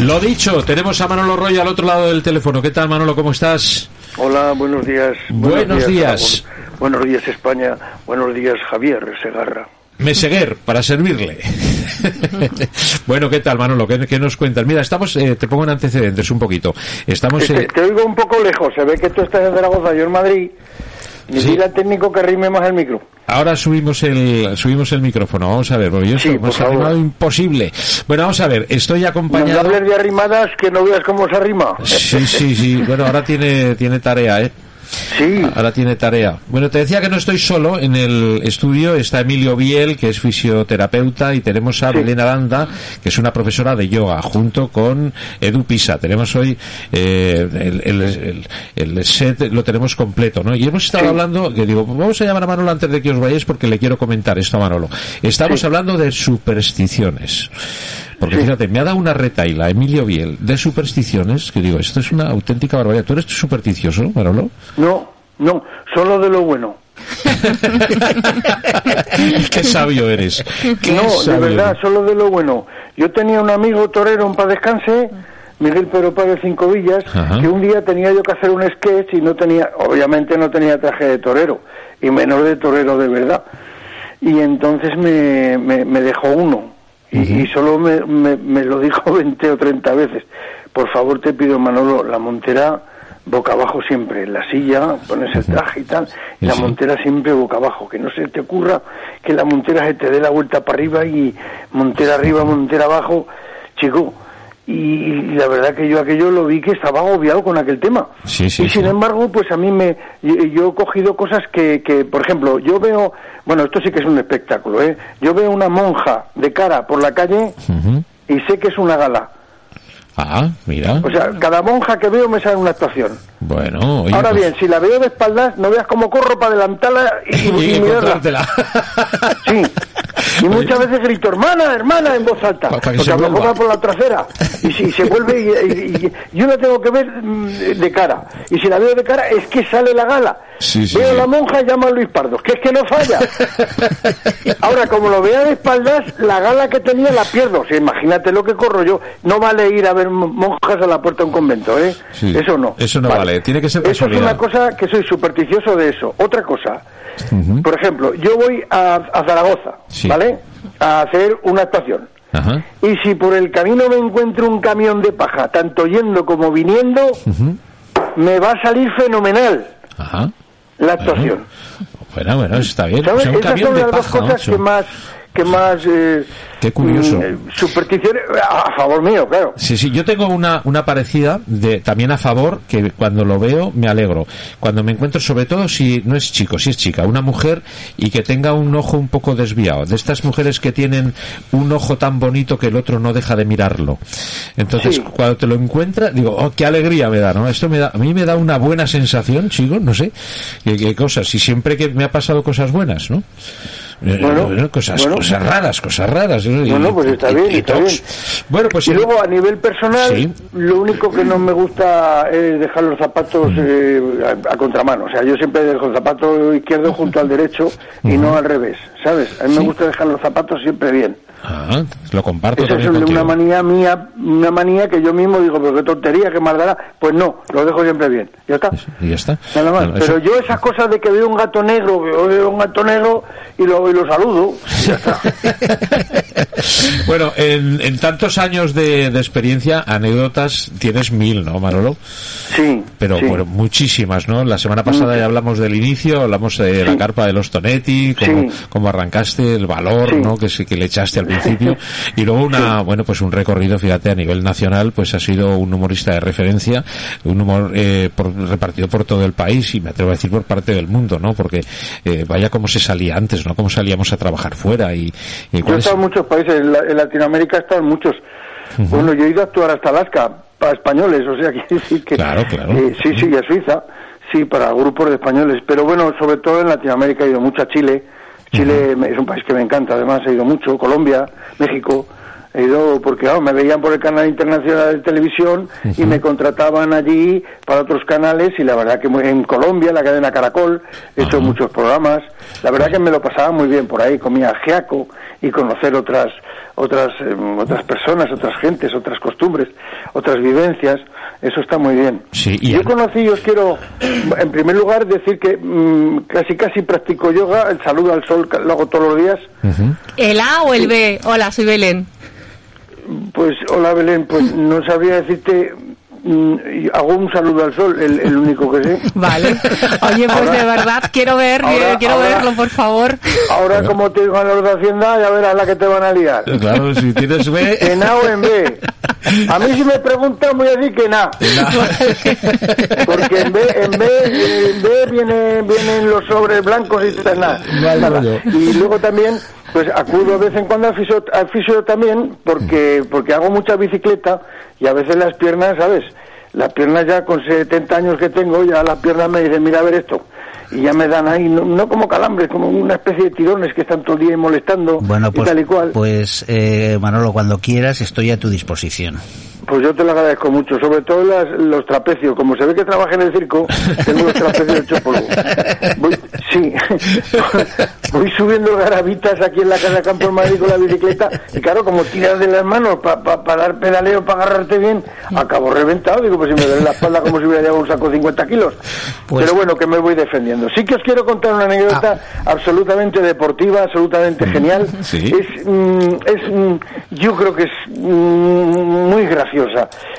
Lo dicho, tenemos a Manolo Roy al otro lado del teléfono. ¿Qué tal, Manolo? ¿Cómo estás? Hola, buenos días. Buenos días. Buenos días, España. Buenos días, Javier Segarra. Meseguer, para servirle. bueno, ¿qué tal, Manolo? ¿Qué, nos cuentas? Mira, estamos, eh, te pongo en antecedentes un poquito. Estamos. Te, eh, te oigo un poco lejos. Se ve que tú estás en Zaragoza, yo en Madrid. Y Sí. técnico que rime más el micro. Ahora subimos el subimos el micrófono. Vamos a ver, porque yo Sí, soy por arrimado imposible. Bueno, vamos a ver. Estoy No acompañado. hables de arrimadas que no veas cómo se arrima. Sí, sí, sí. Bueno, ahora tiene tiene tarea, ¿eh? Sí. Ahora tiene tarea. Bueno, te decía que no estoy solo en el estudio. Está Emilio Biel, que es fisioterapeuta, y tenemos a Sí. Belén Aranda, que es una profesora de yoga, junto con Edu Pisa. Tenemos hoy eh, el, el- el- el set, lo tenemos completo, ¿no? Y hemos estado Sí. hablando, que digo, vamos a llamar a Manolo antes de que os vayáis porque le quiero comentar esto a Manolo. Estamos hablando de supersticiones. Porque Sí. fíjate, me ha dado una retaila Emilio Biel de supersticiones, que digo, esto es una auténtica barbaridad. ¿Tú eres supersticioso, Manolo? No, no, solo de lo bueno. Qué sabio eres. Qué No, de verdad, solo de lo bueno. Yo tenía un amigo torero en paz descanse, Miguel Pedro Párez Cinco Villas, Ajá. que un día tenía yo que hacer un sketch y no tenía, obviamente no tenía traje de torero, y menos de torero de verdad. Y entonces me, me, me dejó uno, y, y solo me, me, me lo dijo 20 o 30 veces. Por favor te pido, Manolo, la montera boca abajo siempre, en la silla, pones el traje y tal, y la Sí. montera siempre boca abajo, que no se te ocurra que la montera se te dé la vuelta para arriba y montera arriba, montera abajo, chico. Y, y la verdad que yo aquello lo vi que estaba agobiado con aquel tema. Sí, sí, y sin sí. embargo, pues a mí me, yo, yo he cogido cosas que, que, por ejemplo, yo veo, bueno, esto sí que es un espectáculo, ¿eh? Yo veo una monja de cara por la calle y sé que es una gala. Ah, mira. O sea, cada monja que veo me sale una actuación. Bueno, oye, Ahora pues- bien, si la veo de espaldas, no veas cómo corro para adelantarla y, y y encontrártela. Sí. Y muchas veces grito, hermana, hermana, en voz alta. Para porque a lo mejor va por la trasera. Y si se vuelve, y, y- y- yo la tengo que ver mm, de cara. Y si la veo de cara, es que sale la gala. Sí, sí, veo sí. la monja y llamo a Luis Pardo, que es que no falla. Ahora, como lo vea de espaldas, la gala que tenía la pierdo. O sea, imagínate lo que corro yo. No vale ir a ver mo- monjas a la puerta de un convento, ¿eh? Eso no. Eso no vale. Tiene que ser Eso es una cosa que soy supersticioso de eso. Otra cosa. Por ejemplo, yo voy a, a Zaragoza, Sí. ¿Vale? A hacer una actuación. Ajá. Y si por el camino me encuentro un camión de paja, tanto yendo como viniendo, me va a salir fenomenal Ajá. la actuación. Bueno, bueno, está bien. ¿Sabes? O sea, un Esas camión son de las dos cosas que más, que más eh, Qué curioso. mm, eh, supersticiones a, favor mío, claro. Sí, sí, yo tengo una, una parecida de también a favor que cuando lo veo me alegro. Cuando me encuentro, sobre todo si no es chico, si es chica, una mujer y que tenga un ojo un poco desviado. De estas mujeres que tienen un ojo tan bonito que el otro no deja de mirarlo. Entonces, Sí. cuando te lo encuentras, digo, oh, qué alegría me da, ¿no? Esto me da, a mí me da una buena sensación, chicos, no sé, qué, qué cosas. Y siempre que me ha pasado cosas buenas, ¿no? Eh, Bueno, cosas, bueno. cosas raras, cosas raras. ¿no? Y- Bueno, pues está y- bien, y está tocs. bien. Bueno, pues y sí. luego a nivel personal, Sí. lo único que no me gusta es dejar los zapatos eh, a, a contramano. O sea, yo siempre dejo el zapato izquierdo junto al derecho y no al revés, ¿sabes? A mí me gusta dejar los zapatos siempre bien. Ah, lo comparto Esa es una manía mía, una manía que yo mismo digo, pero qué tontería, qué más dará. Pues no, lo dejo siempre bien. ¿Ya está? Y ya está. Nada más. Bueno, eso- Pero yo esas cosas de que veo un gato negro, que veo un gato negro y lo, y lo saludo. bueno, en, tantos años de, experiencia, anécdotas tienes mil, ¿no, Manolo? Sí. Pero bueno, muchísimas, ¿no? La semana pasada ya hablamos del inicio, hablamos de la carpa de los Tonetti, cómo, arrancaste, el valor, ¿no? Que, que le echaste al principio. Y luego una, bueno, pues un recorrido, fíjate, a nivel nacional, pues ha sido un humorista de referencia, un humor eh, repartido por todo el país y me atrevo a decir por parte del mundo, ¿no? Porque eh, vaya cómo se salía antes, ¿no? Cómo salíamos a trabajar fuera y... y yo he estado en muchos países, en, Latinoamérica he estado en muchos. Bueno, yo he ido a actuar hasta Alaska para españoles, o sea, quiere decir que... Claro, claro. Eh, sí, sí, a Suiza, sí, para grupos de españoles, pero bueno, sobre todo en Latinoamérica he ido mucho a Chile, Chile es un país que me encanta, además he ido mucho, Colombia, México, he ido porque me veían por el canal internacional de televisión y me contrataban allí para otros canales y la verdad que en Colombia, la cadena Caracol, he hecho muchos programas, la verdad que me lo pasaba muy bien por ahí, comía geaco y conocer otras otras em, otras personas, otras gentes, otras costumbres, otras vivencias, eso está muy bien. Yo conocí, yo os quiero, en primer lugar, decir que mm, casi casi practico yoga, el saludo al sol lo hago todos los días. ¿El A o el B? Hola, soy Belén. Pues hola Belén, pues no sabría decirte Mm, hago un saludo al sol, el, único que sé. Vale. Oye, pues de verdad, quiero ver, quiero verlo, por favor. Ahora, como te digo a los de Hacienda, ya verás la que te van a liar. Claro, si tienes B. En A o en B. A mí si me preguntan voy a decir que en A. Porque en B, en B, en B viene, vienen los sobres blancos y nada. Y luego también pues acudo a vez en cuando al fisio, al fisio también porque porque hago mucha bicicleta y a veces las piernas, ¿sabes? Las piernas ya con 70 años que tengo, ya las piernas me dicen, mira a ver esto. Y ya me dan ahí, no, como calambres, como una especie de tirones que están todo el día molestando bueno, pues, y tal y cual. Pues, eh, Manolo, cuando quieras estoy a tu disposición. Pues yo te lo agradezco mucho, sobre todo los trapecios. Como se ve que trabaja en el circo, tengo los trapecios hechos polvo. Voy, sí, voy subiendo garabitas aquí en la casa de campo en Madrid con la bicicleta y claro, como tiras de las manos para dar pedaleo, para agarrarte bien, acabo reventado. Digo, pues si me duele la espalda como si hubiera llevado un saco de 50 kilos. Pues Pero bueno, que me voy defendiendo. Sí que os quiero contar una anécdota ah. absolutamente deportiva, absolutamente genial. Es, mm, es mm, yo creo que es mm, muy gracioso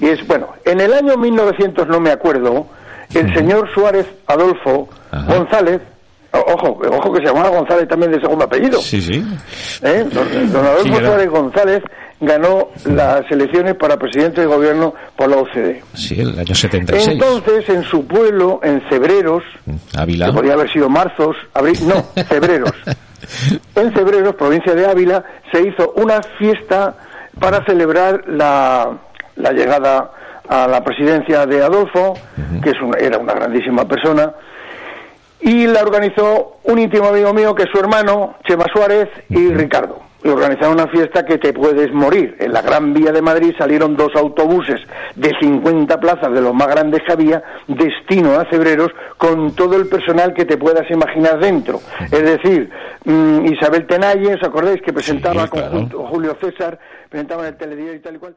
y es, bueno, en el año 1900, no me acuerdo, el señor Suárez Adolfo González, ojo, ojo que se llamaba González también de segundo apellido. Sí, sí. ¿Eh? Don, Adolfo Suárez González ganó las elecciones para presidente de gobierno por la OCDE. Sí, el año 76. Entonces, en su pueblo, en Cebreros, Ávila. que podría haber sido Marzos, abril, no, Cebreros. en Cebreros, provincia de Ávila, se hizo una fiesta para celebrar la, la llegada a la presidencia de Adolfo, que es era una grandísima persona, y la organizó un íntimo amigo mío que es su hermano, Chema Suárez y Ricardo. Y organizaron una fiesta que te puedes morir. En la Gran Vía de Madrid salieron dos autobuses de 50 plazas de los más grandes que había, destino a Cebreros, con todo el personal que te puedas imaginar dentro. Es decir, mm, Isabel Tenayes, ¿os acordáis que presentaba con Julio César, presentaban el telediario y tal y cual?